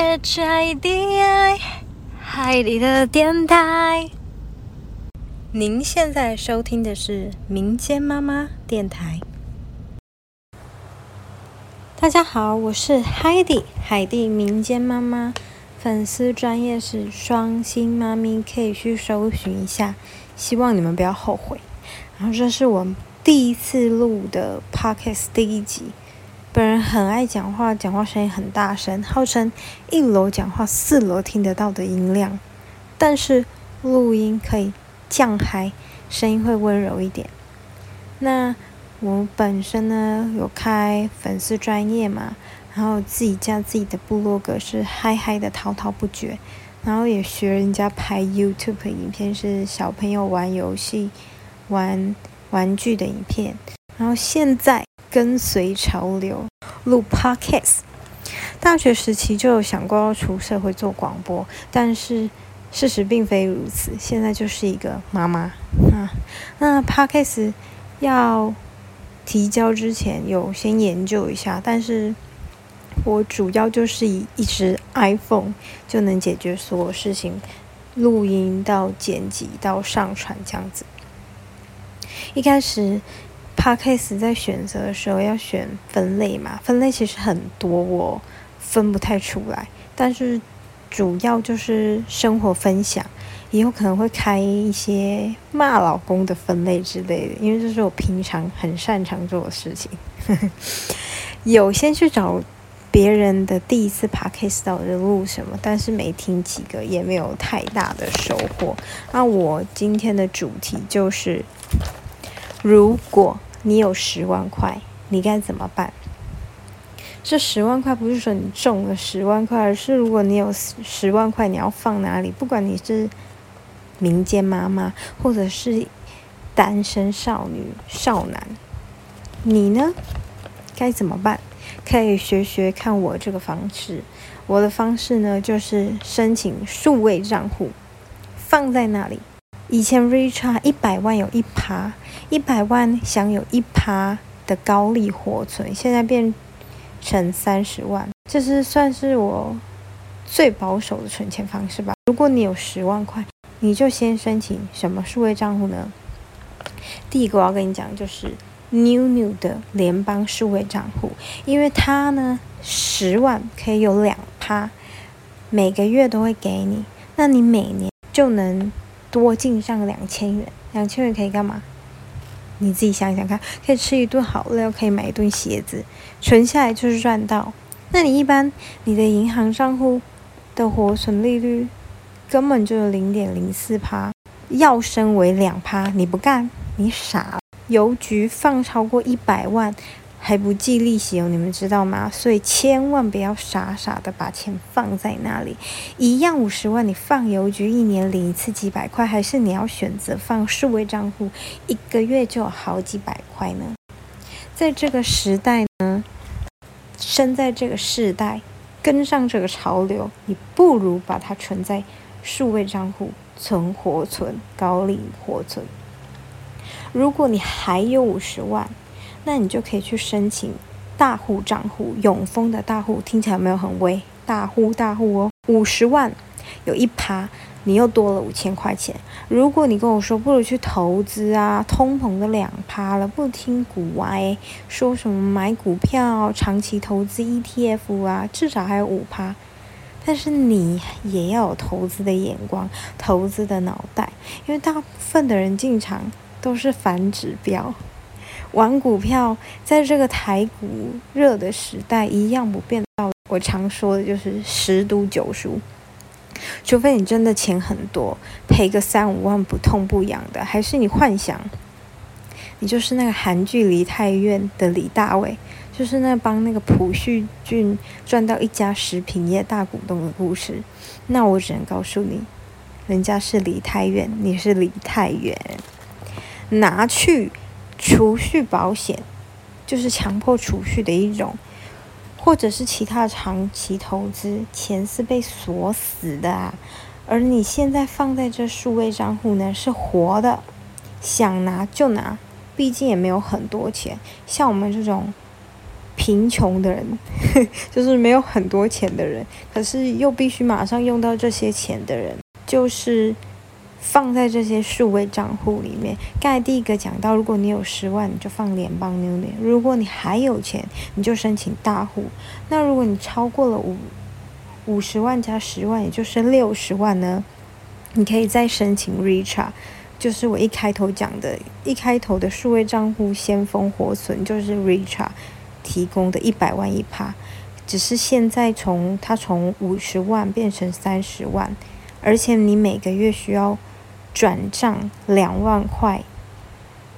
H I D I 海底的电台。您现在收听的是民间妈妈电台。大家好，我是海底海底民间妈妈，粉丝专业是双星妈咪，可以去搜寻一下。希望你们不要后悔。然后这是我第一次录的 Podcast 第一集。本人很爱讲话，讲话声音很大声，号称一楼讲话四楼听得到的音量。但是录音可以降嗨，声音会温柔一点。那我本身呢有开粉丝专业嘛，然后自己加自己的部落格是嗨嗨的滔滔不绝，然后也学人家拍 YouTube 影片，是小朋友玩游戏、玩玩具的影片。然后现在。跟随潮流录 Podcast，大学时期就有想过要出社会做广播，但是事实并非如此。现在就是一个妈妈啊。那 Podcast 要提交之前有先研究一下，但是我主要就是以一只 iPhone 就能解决所有事情，录音到剪辑到上传这样子。一开始。Podcast 在选择的时候要选分类嘛，分类其实很多，我分不太出来。但是主要就是生活分享，以后可能会开一些骂老公的分类之类的，因为这是我平常很擅长做的事情。有先去找别人的第一次 Podcast 到底录什么，但是没听几个，也没有太大的收获。那我今天的主题就是如果。你有十万块，你该怎么办？这十万块不是说你中了十万块，而是如果你有十万块，你要放哪里？不管你是民间妈妈，或者是单身少女、少男，你呢？该怎么办？可以学学看我这个方式。我的方式呢，就是申请数位账户，放在那里。以前 reach 一百万有一趴，一百万享有一趴的高利活存，现在变成三十万，这是算是我最保守的存钱方式吧。如果你有十万块，你就先申请什么数位账户呢？第一个我要跟你讲就是 New New 的联邦数位账户，因为它呢十万可以有两趴，每个月都会给你，那你每年就能。多进上两千元，两千元可以干嘛？你自己想想看，可以吃一顿好料，可以买一顿鞋子，存下来就是赚到。那你一般你的银行账户的活存利率根本就有零点零四趴，要升为两趴，你不干，你傻。邮局放超过一百万。还不计利息哦，你们知道吗？所以千万不要傻傻的把钱放在那里。一样五十万，你放邮局一年领一次几百块，还是你要选择放数位账户，一个月就有好几百块呢？在这个时代呢，生在这个世代，跟上这个潮流，你不如把它存在数位账户，存活存，高利活存。如果你还有五十万。那你就可以去申请大户账户，永丰的大户听起来有没有很威？大户大户哦，五十万有一趴，你又多了五千块钱。如果你跟我说不如去投资啊，通膨的两趴了，不听股歪，说什么买股票长期投资 ETF 啊，至少还有五趴。但是你也要有投资的眼光，投资的脑袋，因为大部分的人进场都是反指标。玩股票，在这个台股热的时代，一样不变道。我常说的就是十赌九输，除非你真的钱很多，赔个三五万不痛不痒的，还是你幻想，你就是那个韩剧《梨泰院》的李大伟，就是那帮那个朴叙俊赚到一家食品业大股东的故事。那我只能告诉你，人家是梨泰院，你是梨泰院，拿去。储蓄保险就是强迫储蓄的一种，或者是其他长期投资，钱是被锁死的啊。而你现在放在这数位账户呢，是活的，想拿就拿，毕竟也没有很多钱。像我们这种贫穷的人，就是没有很多钱的人，可是又必须马上用到这些钱的人，就是放在这些数位账户里面。刚才第一个讲到，如果你有十万，你就放联邦纽联；如果你还有钱，你就申请大户。那如果你超过了五五十万加十万，也就是六十万呢，你可以再申请 Richart。就是我一开头讲的，一开头的数位账户先锋活存，就是 Richart 提供的一百万一趴，只是现在从它从五十万变成三十万，而且你每个月需要转账两万块，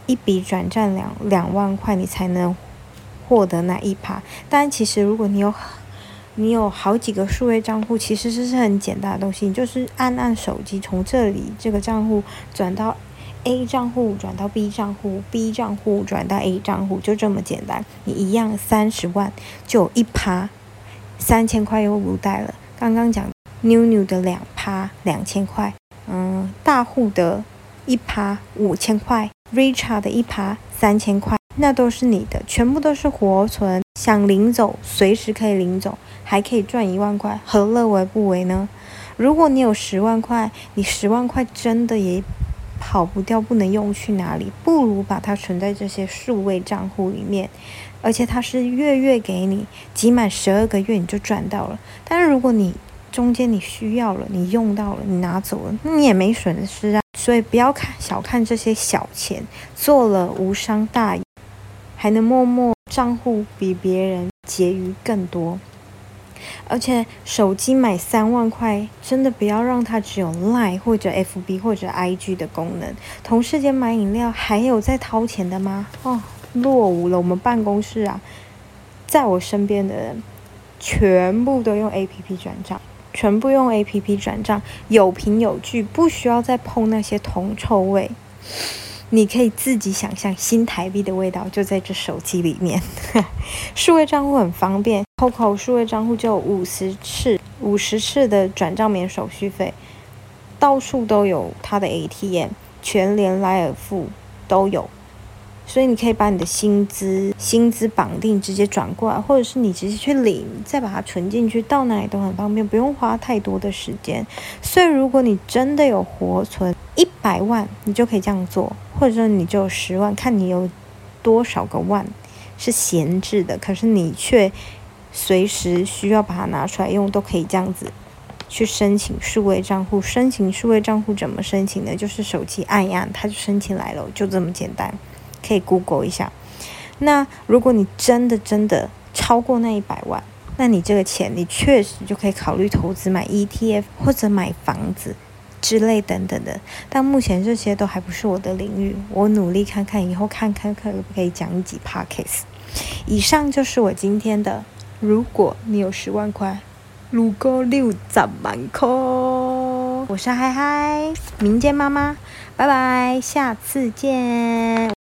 一笔转账两两万块，你才能获得那一趴。但其实如果你有你有好几个数位账户，其实这是很简单的东西，你就是按按手机，从这里这个账户转到 A 账户，转到 B 账户，B 账户转到 A 账户，就这么简单。你一样三十万就有一趴，三千块又不带了。刚刚讲妞妞的两趴两千块，嗯，大户的一趴五千块，Richard 的一趴三千块，那都是你的，全部都是活存，想领走随时可以领走。还可以赚一万块，何乐而不为呢？如果你有十万块，你十万块真的也跑不掉，不能用去哪里？不如把它存在这些数位账户里面，而且它是月月给你，集满十二个月你就赚到了。但是如果你中间你需要了，你用到了，你拿走了，你也没损失啊。所以不要看小看这些小钱，做了无伤大雅，还能默默账户比别人结余更多。而且手机买三万块，真的不要让它只有 Line 或者 FB 或者 IG 的功能。同时间买饮料还有在掏钱的吗？哦，落伍了！我们办公室啊，在我身边的人全部都用 APP 转账，全部用 APP 转账，有凭有据，不需要再碰那些铜臭味。你可以自己想象新台币的味道就在这手机里面。数位账户很方便，COCO 数位账户就五十次五十次的转账免手续费，到处都有它的 ATM，全联、莱尔富都有。所以你可以把你的薪资薪资绑定，直接转过来，或者是你直接去领，再把它存进去，到哪里都很方便，不用花太多的时间。所以如果你真的有活存一百万，你就可以这样做，或者说你就十万，看你有多少个万是闲置的，可是你却随时需要把它拿出来用，都可以这样子去申请数位账户。申请数位账户怎么申请呢？就是手机按一按，它就申请来了，就这么简单。可以 Google 一下。那如果你真的真的超过那一百万，那你这个钱你确实就可以考虑投资买 ETF 或者买房子之类等等的。但目前这些都还不是我的领域，我努力看看以后看看可不可以讲一集 Podcast。以上就是我今天的。如果你有十万块，如果六十万块，我是嗨嗨，民间妈妈，拜拜，下次见。